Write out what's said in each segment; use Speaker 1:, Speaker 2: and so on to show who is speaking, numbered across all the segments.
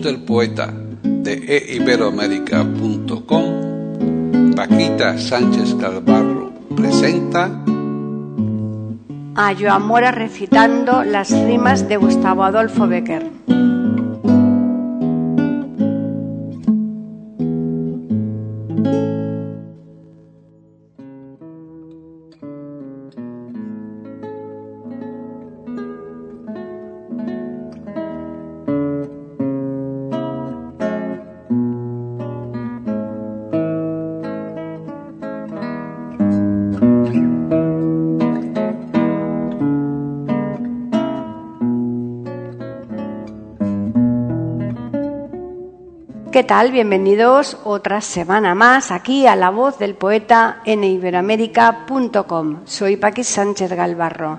Speaker 1: Del poeta de eiberoamérica.com, Paquita Sánchez Calvarro presenta
Speaker 2: a Joan Mora recitando las rimas de Gustavo Adolfo Becker. Bienvenidos otra semana más aquí a la voz del poeta en iberoamérica.com. Soy Paqui Sánchez Galvarro.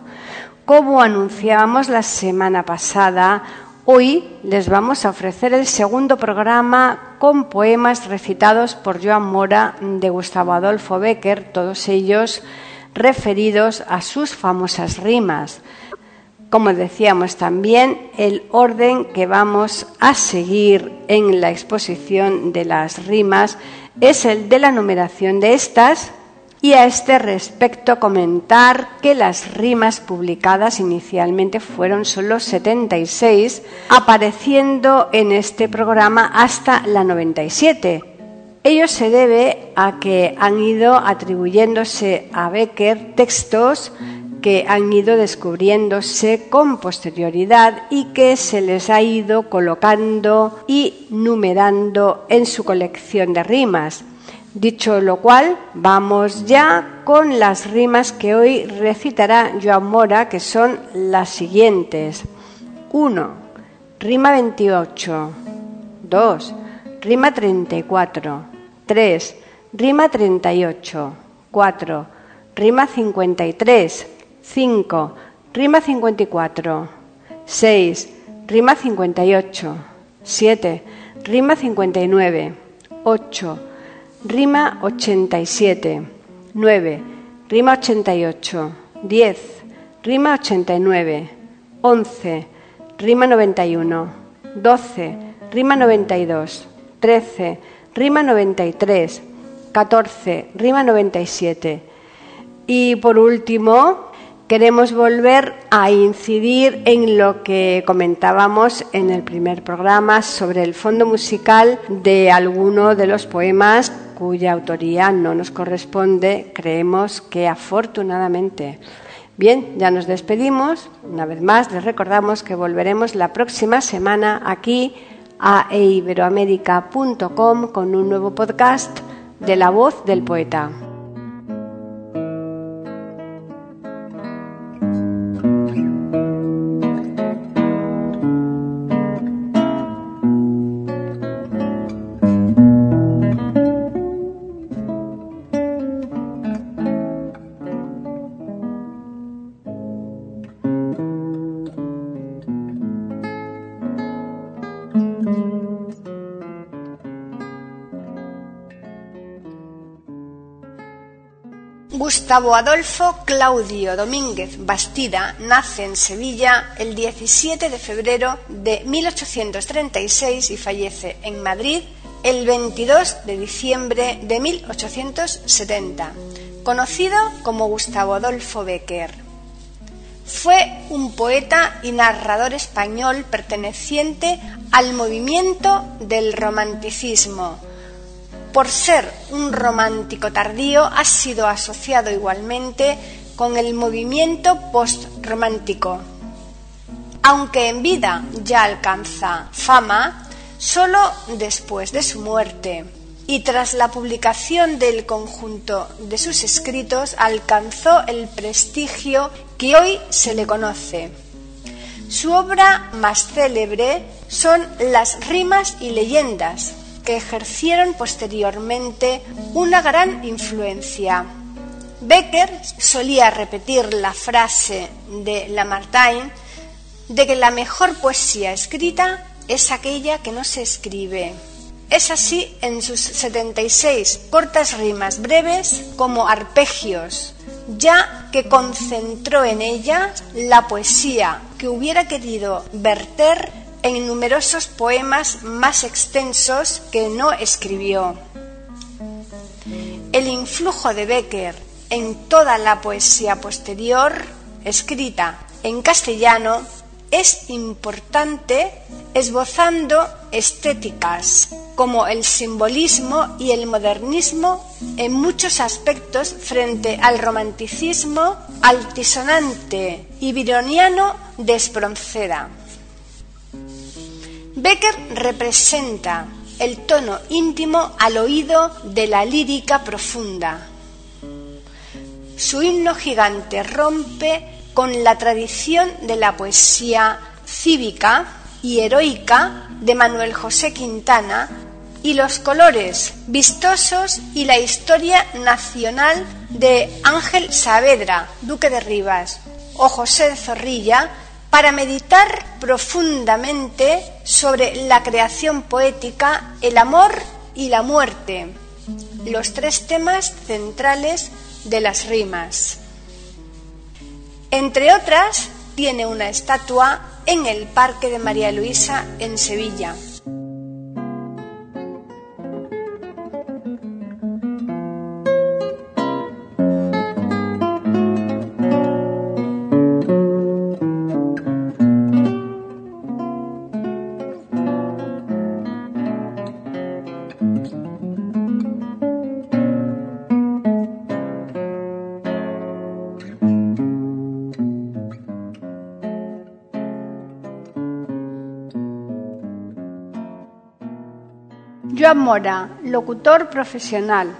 Speaker 2: Como anunciábamos la semana pasada, hoy les vamos a ofrecer el segundo programa con poemas recitados por Joan Mora de Gustavo Adolfo Becker, todos ellos referidos a sus famosas rimas. Como decíamos también, el orden que vamos a seguir en la exposición de las rimas es el de la numeración de estas y a este respecto comentar que las rimas publicadas inicialmente fueron solo 76, apareciendo en este programa hasta la 97. Ello se debe a que han ido atribuyéndose a Becker textos que han ido descubriéndose con posterioridad y que se les ha ido colocando y numerando en su colección de rimas. Dicho lo cual, vamos ya con las rimas que hoy recitará Joan Mora, que son las siguientes. 1. Rima 28. 2. Rima 34. 3. Rima 38. 4. Rima 53. 5. Rima 54. 6. Rima 58. 7. Rima 59. 8. Rima 87. 9. Rima 88. 10. Rima 89. 11. Rima 91. 12. Rima 92. 13. Rima 93. 14. Rima 97. Y por último, queremos volver a incidir en lo que comentábamos en el primer programa sobre el fondo musical de alguno de los poemas cuya autoría no nos corresponde, creemos que afortunadamente. Bien, ya nos despedimos. Una vez más, les recordamos que volveremos la próxima semana aquí a eiberoamérica.com con un nuevo podcast de la voz del poeta. Gustavo Adolfo Claudio Domínguez Bastida nace en Sevilla el 17 de febrero de 1836 y fallece en Madrid el 22 de diciembre de 1870, conocido como Gustavo Adolfo Becker. Fue un poeta y narrador español perteneciente al movimiento del romanticismo, por ser un romántico tardío, ha sido asociado igualmente con el movimiento postromántico. Aunque en vida ya alcanza fama, solo después de su muerte. y tras la publicación del conjunto de sus escritos alcanzó el prestigio que hoy se le conoce. Su obra más célebre son las rimas y leyendas, que ejercieron posteriormente una gran influencia. Becker solía repetir la frase de Lamartine de que la mejor poesía escrita es aquella que no se escribe. Es así en sus 76 cortas rimas breves como arpegios, ya que concentró en ella la poesía que hubiera querido verter en numerosos poemas más extensos que no escribió. El influjo de Becker en toda la poesía posterior, escrita en castellano, es importante esbozando estéticas como el simbolismo y el modernismo en muchos aspectos frente al romanticismo altisonante y vironiano de Espronceda. Becker representa el tono íntimo al oído de la lírica profunda. Su himno gigante rompe con la tradición de la poesía cívica y heroica de Manuel José Quintana y los colores vistosos y la historia nacional de Ángel Saavedra, duque de Rivas, o José de Zorrilla, para meditar profundamente sobre la creación poética, el amor y la muerte, los tres temas centrales de las rimas. Entre otras, tiene una estatua en el Parque de María Luisa en Sevilla. Mora, locutor profesional.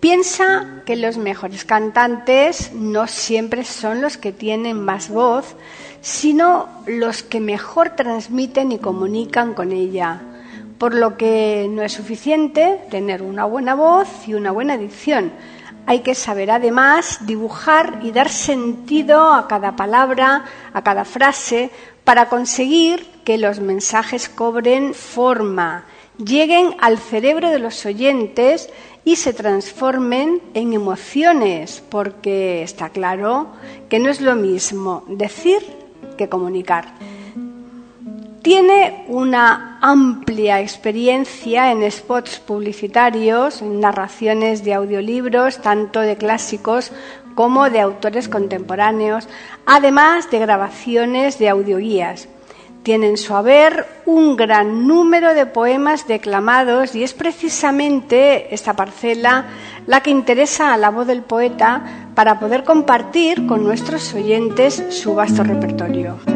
Speaker 2: Piensa que los mejores cantantes no siempre son los que tienen más voz, sino los que mejor transmiten y comunican con ella, por lo que no es suficiente tener una buena voz y una buena dicción. Hay que saber además dibujar y dar sentido a cada palabra, a cada frase, para conseguir que los mensajes cobren forma lleguen al cerebro de los oyentes y se transformen en emociones, porque está claro que no es lo mismo decir que comunicar. Tiene una amplia experiencia en spots publicitarios, en narraciones de audiolibros, tanto de clásicos como de autores contemporáneos, además de grabaciones de audioguías tiene en su haber un gran número de poemas declamados y es precisamente esta parcela la que interesa a la voz del poeta para poder compartir con nuestros oyentes su vasto repertorio.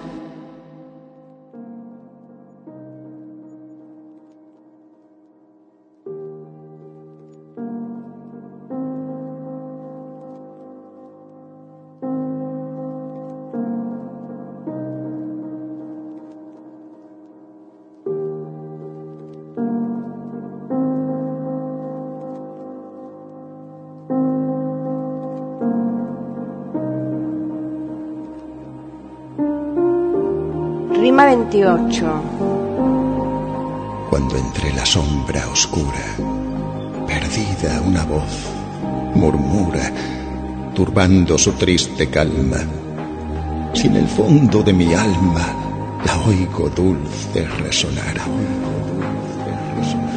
Speaker 2: 28.
Speaker 3: Cuando entre la sombra oscura, perdida una voz, murmura, turbando su triste calma. Si en el fondo de mi alma la oigo dulce resonar.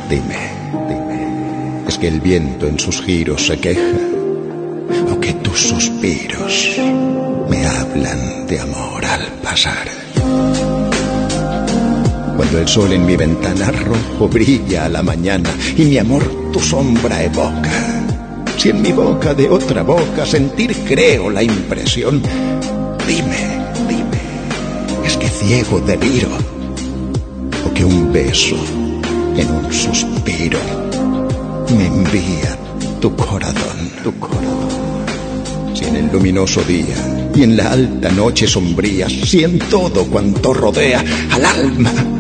Speaker 3: Dime, dime, ¿es que el viento en sus giros se queja? ¿O que tus suspiros me hablan de amor al pasar? Cuando el sol en mi ventana rojo brilla a la mañana y mi amor tu sombra evoca. Si en mi boca de otra boca sentir creo la impresión, dime, dime, es que ciego deliro o que un beso en un suspiro me envía tu corazón, tu corazón. Si en el luminoso día y en la alta noche sombría, si en todo cuanto rodea al alma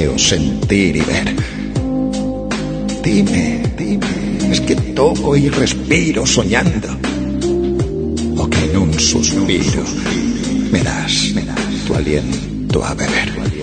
Speaker 3: te creo sentir y ver. Dime, dime, es que toco y respiro soñando, o que en un suspiro me das, me das tu aliento a beber.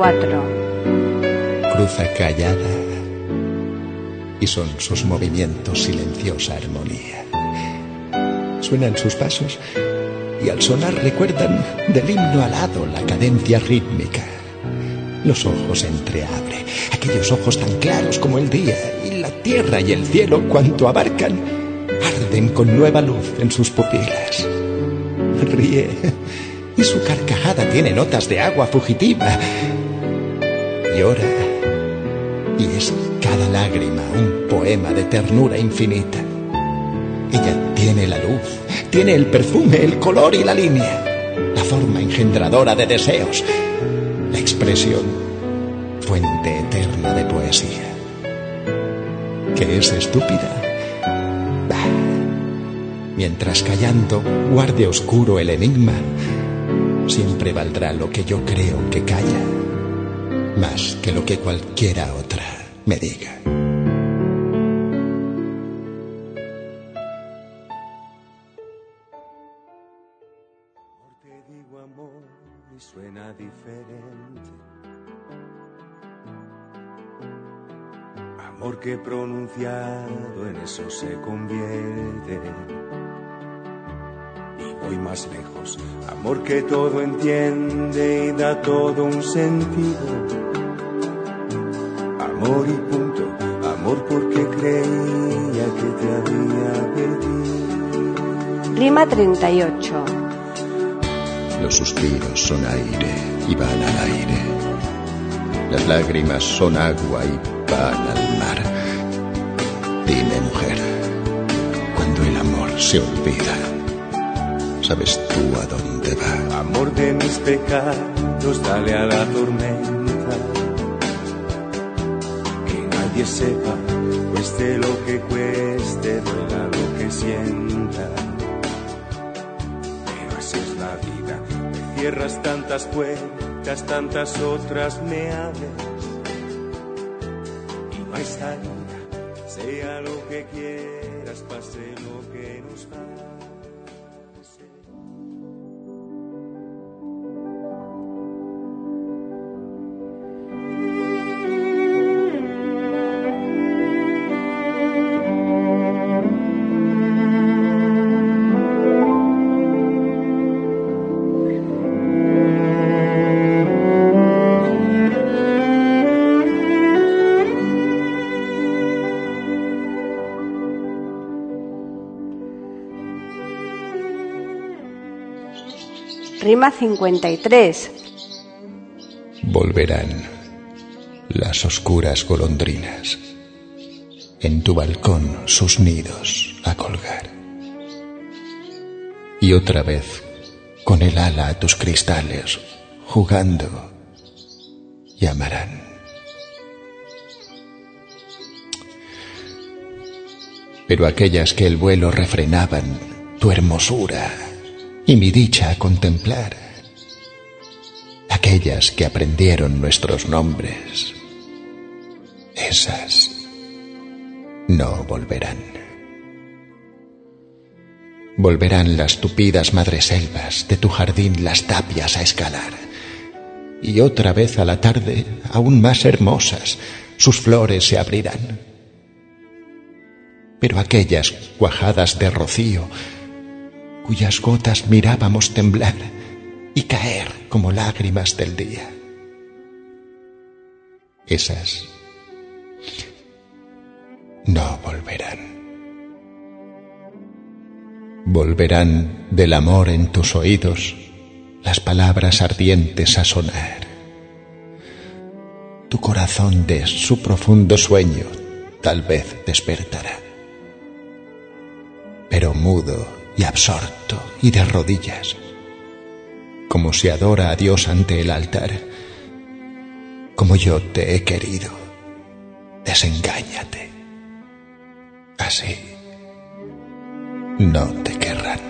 Speaker 2: 34.
Speaker 3: Cruza callada y son sus movimientos silenciosa armonía. Suenan sus pasos y al sonar recuerdan del himno alado la cadencia rítmica. Los ojos entreabre, aquellos ojos tan claros como el día, y la tierra y el cielo cuanto abarcan, arden con nueva luz en sus pupilas. Ríe y su carcajada tiene notas de agua fugitiva. Llora y es cada lágrima un poema de ternura infinita. Ella tiene la luz, tiene el perfume, el color y la línea, la forma engendradora de deseos, la expresión, fuente eterna de poesía. ¿Que es estúpida? Bah. Mientras callando guarde oscuro el enigma, siempre valdrá lo que yo creo que calla, más que lo que cualquiera otra me diga.
Speaker 4: Te digo amor y suena diferente. Amor que pronunciado en eso se convierte. Y más lejos. Amor que todo entiende y da todo un sentido. Amor y punto. Amor porque creía que te había perdido.
Speaker 2: Rima 38.
Speaker 3: Los suspiros son aire y van al aire. Las lágrimas son agua y van al mar. Dime, mujer, cuando el amor se olvida, ¿sabes tú a dónde va?
Speaker 4: Amor de mis pecados, dale a la tormenta. Que nadie sepa, cueste lo que cueste, duela lo que sienta. Pero así es la vida, me cierras tantas puertas, tantas otras me abres. Y no hay salida, sea lo que quieras, pase lo que nos pase.
Speaker 2: Rima 53.
Speaker 3: Volverán las oscuras golondrinas en tu balcón sus nidos a colgar. Y otra vez con el ala a tus cristales jugando llamarán. pero aquellas que el vuelo refrenaban tu hermosura y mi dicha a contemplar, aquellas que aprendieron nuestros nombres, esas no volverán. Volverán las tupidas madreselvas de tu jardín las tapias a escalar. Y otra vez a la tarde, aún más hermosas, sus flores se abrirán. Pero aquellas cuajadas de rocío, cuyas gotas mirábamos temblar y caer como lágrimas del día, esas no volverán. Volverán del amor en tus oídos las palabras ardientes a sonar. Tu corazón de su profundo sueño tal vez despertará. Pero mudo y absorto y de rodillas, como se adora a Dios ante el altar, como yo te he querido, desengáñate. Así no te querrán.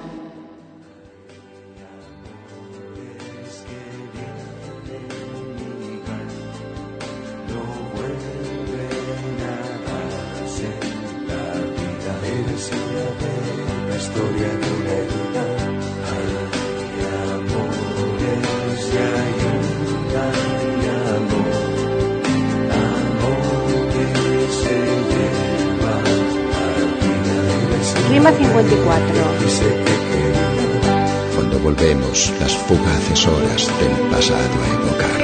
Speaker 2: 54.
Speaker 4: que sé que quería.
Speaker 3: cuando volvemos las fugaces horas del pasado a evocar.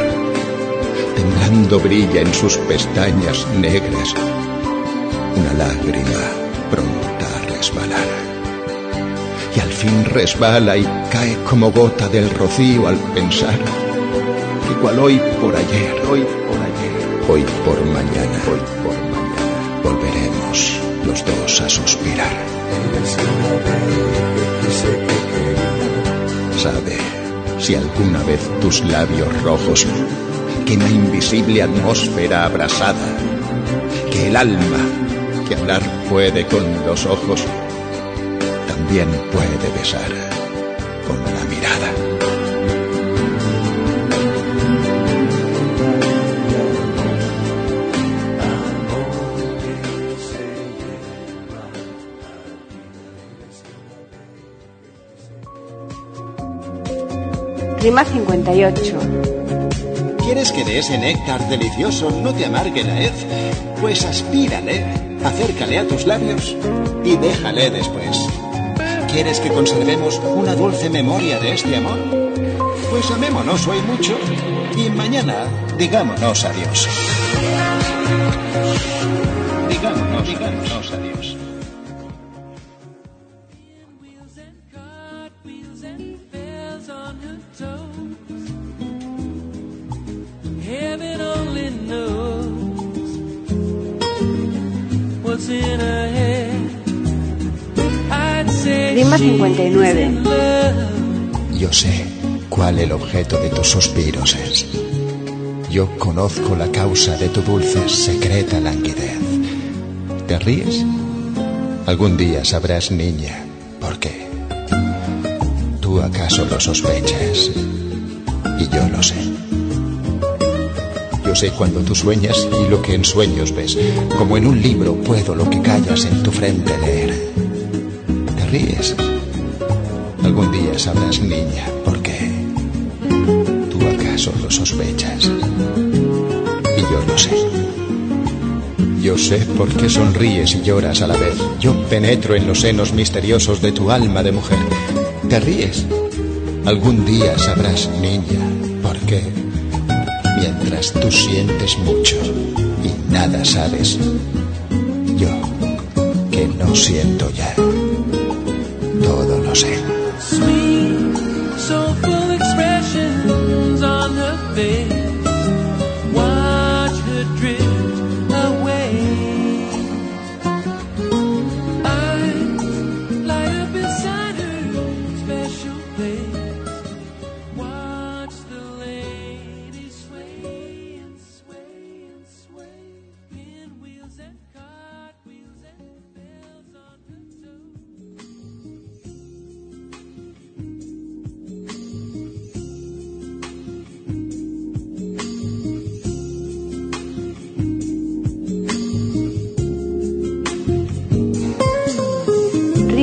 Speaker 3: Temblando brilla en sus pestañas negras una lágrima pronta a resbalar. Y al fin resbala y cae como gota del rocío al pensar cual hoy por ayer, hoy por ayer, hoy por mañana, hoy por mañana, a suspirar. Sabe si alguna vez tus labios rojos quema invisible atmósfera abrasada, que el alma que hablar puede con los ojos también puede besar con la mirada.
Speaker 2: Rima 58.
Speaker 5: ¿Quieres que de ese néctar delicioso no te amargue la hez? Pues aspírale, acércale a tus labios y déjale después. ¿Quieres que conservemos una dulce memoria de este amor? Pues amémonos hoy mucho y mañana digámonos adiós. Digámonos, digámonos
Speaker 2: 59.
Speaker 6: in love.
Speaker 3: Yo sé cuál el objeto de tus suspiros es. Yo conozco la causa de tu dulce, secreta languidez. ¿Te ríes? Algún día sabrás, niña, por qué. Tú acaso lo sospechas y yo lo sé. Yo sé cuando tú sueñas y lo que en sueños ves. Como en un libro puedo lo que callas en tu frente leer. ¿Te ríes? Algún día sabrás, niña, por qué. Tú acaso lo sospechas. Y yo lo sé. Yo sé por qué sonríes y lloras a la vez. Yo penetro en los senos misteriosos de tu alma de mujer. ¿Te ríes? Algún día sabrás, niña, por qué. mientras tú sientes mucho y nada sabes. Yo, que no siento ya,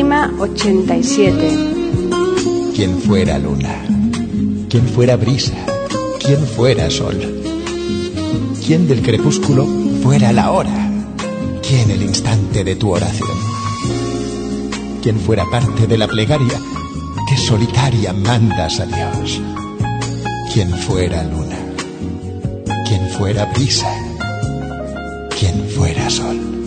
Speaker 2: Rima 87.
Speaker 3: Quien fuera luna, quien fuera brisa, quien fuera sol, quien del crepúsculo fuera la hora, quien el instante de tu oración, quien fuera parte de la plegaria que solitaria mandas a Dios, quien fuera luna, quien fuera brisa, quien fuera sol.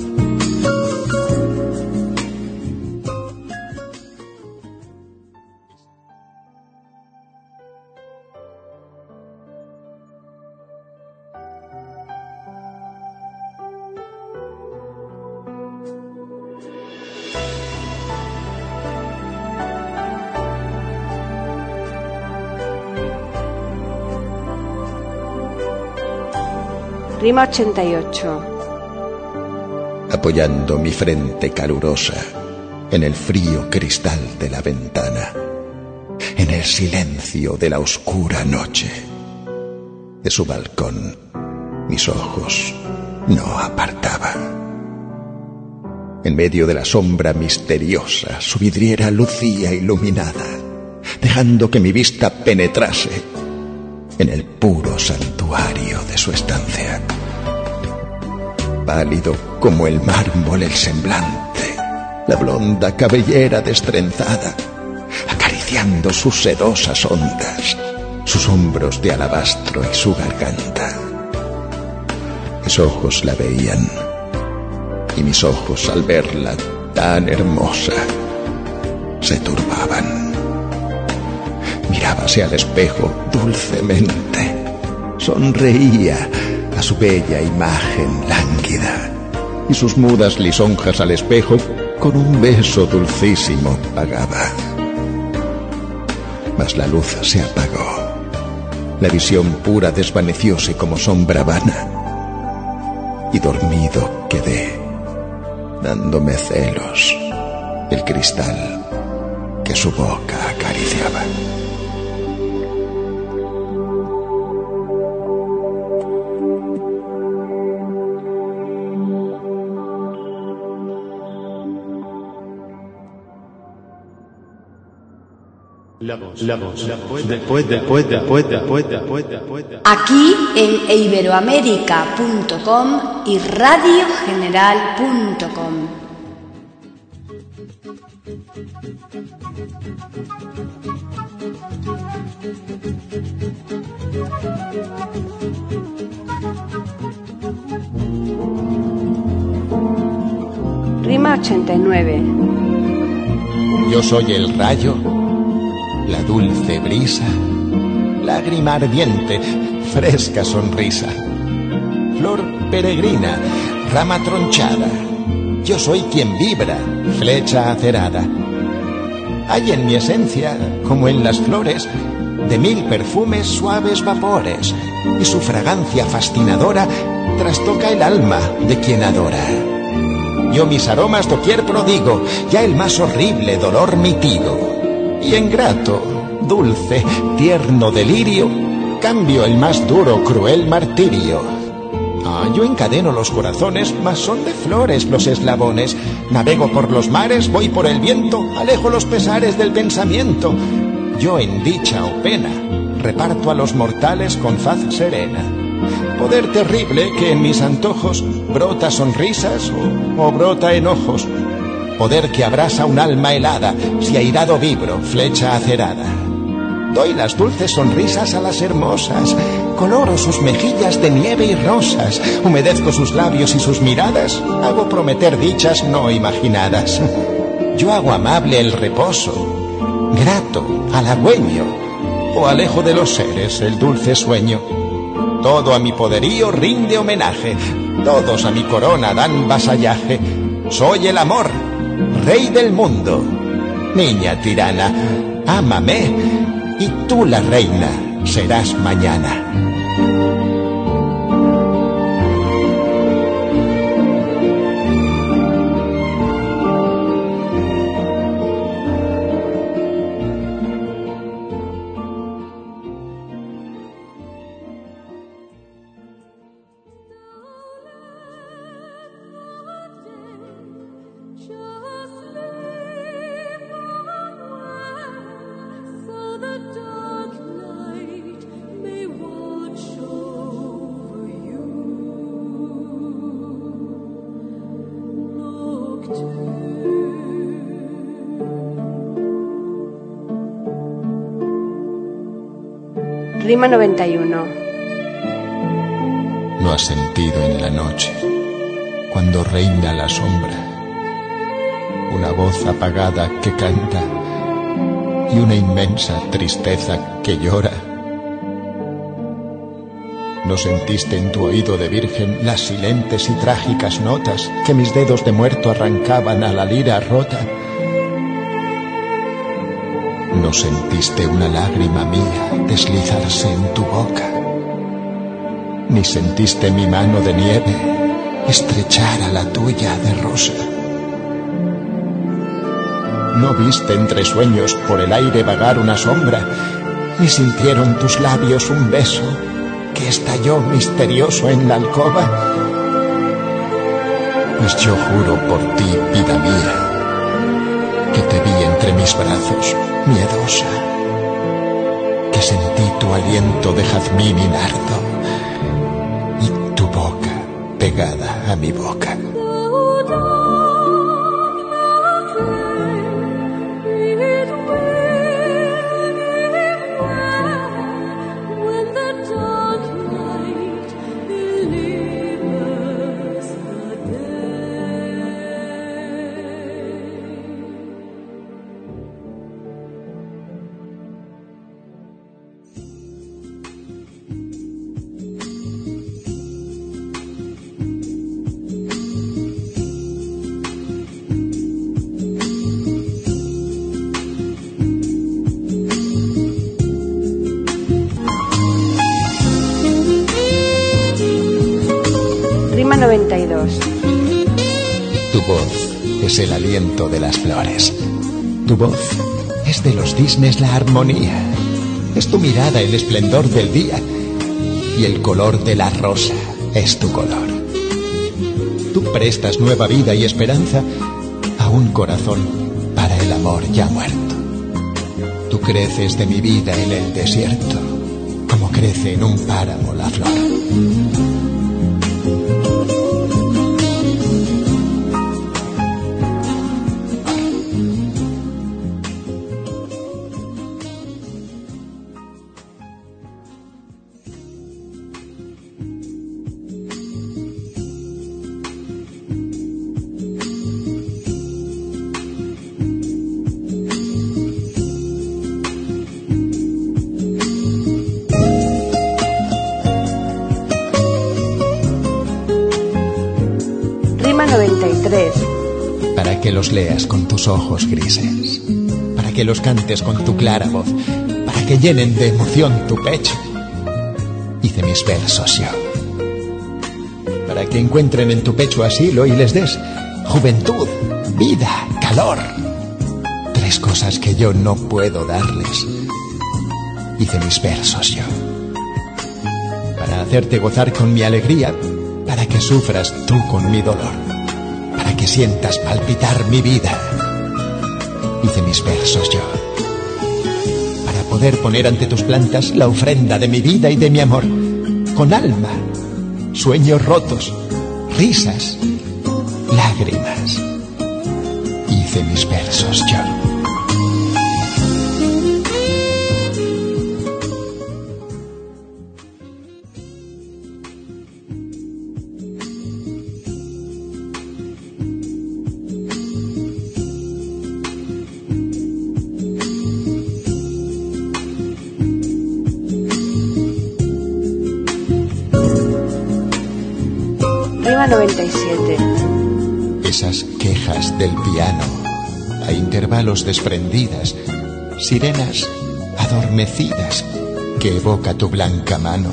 Speaker 2: Rima 88.
Speaker 3: apoyando mi frente calurosa en el frío cristal de la ventana, en el silencio de la oscura noche. De su balcón mis ojos no apartaba. En medio de la sombra misteriosa, su vidriera lucía iluminada, dejando que mi vista penetrase en el puro santuario de su estancia pálido como el mármol el semblante, la blonda cabellera destrenzada, acariciando sus sedosas ondas, sus hombros de alabastro y su garganta. Mis ojos la veían, y mis ojos al verla tan hermosa, se turbaban. Mirábase al espejo dulcemente, sonreía a su bella imagen lánguida y sus mudas lisonjas al espejo con un beso dulcísimo pagaba. Mas la luz se apagó, la visión pura desvanecióse como sombra vana y dormido quedé, dándome celos el cristal que su boca acariciaba.
Speaker 7: La voz, la voz, la voz, después, después, después, después, después, después.
Speaker 2: Aquí en iberoamérica.com y radiogeneral.com. Rima 89.
Speaker 3: Yo soy el rayo, la dulce brisa, lágrima ardiente, fresca sonrisa, flor peregrina, rama tronchada. Yo soy quien vibra, flecha acerada. Hay en mi esencia, como en las flores, de mil perfumes suaves vapores, y su fragancia fascinadora trastoca el alma de quien adora. Yo mis aromas doquier prodigo, ya el más horrible dolor mitigo. Y en grato, dulce, tierno delirio, cambio el más duro, cruel martirio. Ah, yo encadeno los corazones, mas son de flores los eslabones. Navego por los mares, voy por el viento, alejo los pesares del pensamiento. Yo en dicha o pena, reparto a los mortales con faz serena. Poder terrible que en mis antojos brota sonrisas o, o brota enojos. Poder que abrasa un alma helada, si airado vibro, flecha acerada.
Speaker 5: Doy las dulces sonrisas a las hermosas, coloro sus mejillas de nieve y rosas, humedezco sus labios y sus miradas, hago prometer dichas no imaginadas. Yo hago amable el reposo, grato, halagüeño, o alejo de los seres el dulce sueño. Todo a mi poderío rinde homenaje, todos a mi corona dan vasallaje. Soy el amor, rey del mundo. Niña tirana, ámame, y tú la reina serás mañana.
Speaker 2: Rima 91.
Speaker 3: No has sentido en la noche, cuando reina la sombra, una voz apagada que canta y una inmensa tristeza que llora. ¿No sentiste en tu oído de virgen las silentes y trágicas notas que mis dedos de muerto arrancaban a la lira rota? ¿No sentiste una lágrima mía deslizarse en tu boca? Ni sentiste mi mano de nieve estrechar a la tuya de rosa. No viste entre sueños por el aire vagar una sombra, ni sintieron tus labios un beso que estalló misterioso en la alcoba. Pues yo juro por ti, vida mía, que te vi entre mis brazos, miedosa, sentí tu aliento de jazmín y nardo y tu boca pegada a mi boca. Es el aliento de las flores. Tu voz es de los cisnes la armonía. Es tu mirada el esplendor del día. Y el color de la rosa es tu color. Tú prestas nueva vida y esperanza a un corazón para el amor ya muerto. Tú creces de mi vida en el desierto, como crece en un páramo la flor. Los leas con tus ojos grises, para que los cantes con tu clara voz, para que llenen de emoción tu pecho. Hice mis versos yo, para que encuentren en tu pecho asilo y les des juventud, vida, calor. Tres cosas que yo no puedo darles. Hice mis versos yo, para hacerte gozar con mi alegría, para que sufras tú con mi dolor sientas palpitar mi vida. Hice mis versos yo, para poder poner ante tus plantas la ofrenda de mi vida y de mi amor, con alma, sueños rotos, risas, lágrimas. Hice mis versos yo. Del piano, a intervalos desprendidas, sirenas adormecidas que evoca tu blanca mano,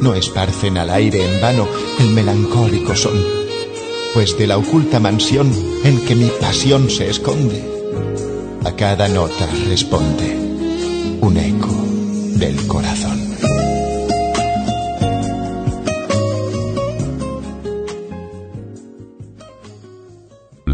Speaker 3: no esparcen al aire en vano el melancólico son, pues de la oculta mansión en que mi pasión se esconde, a cada nota responde un eco del corazón.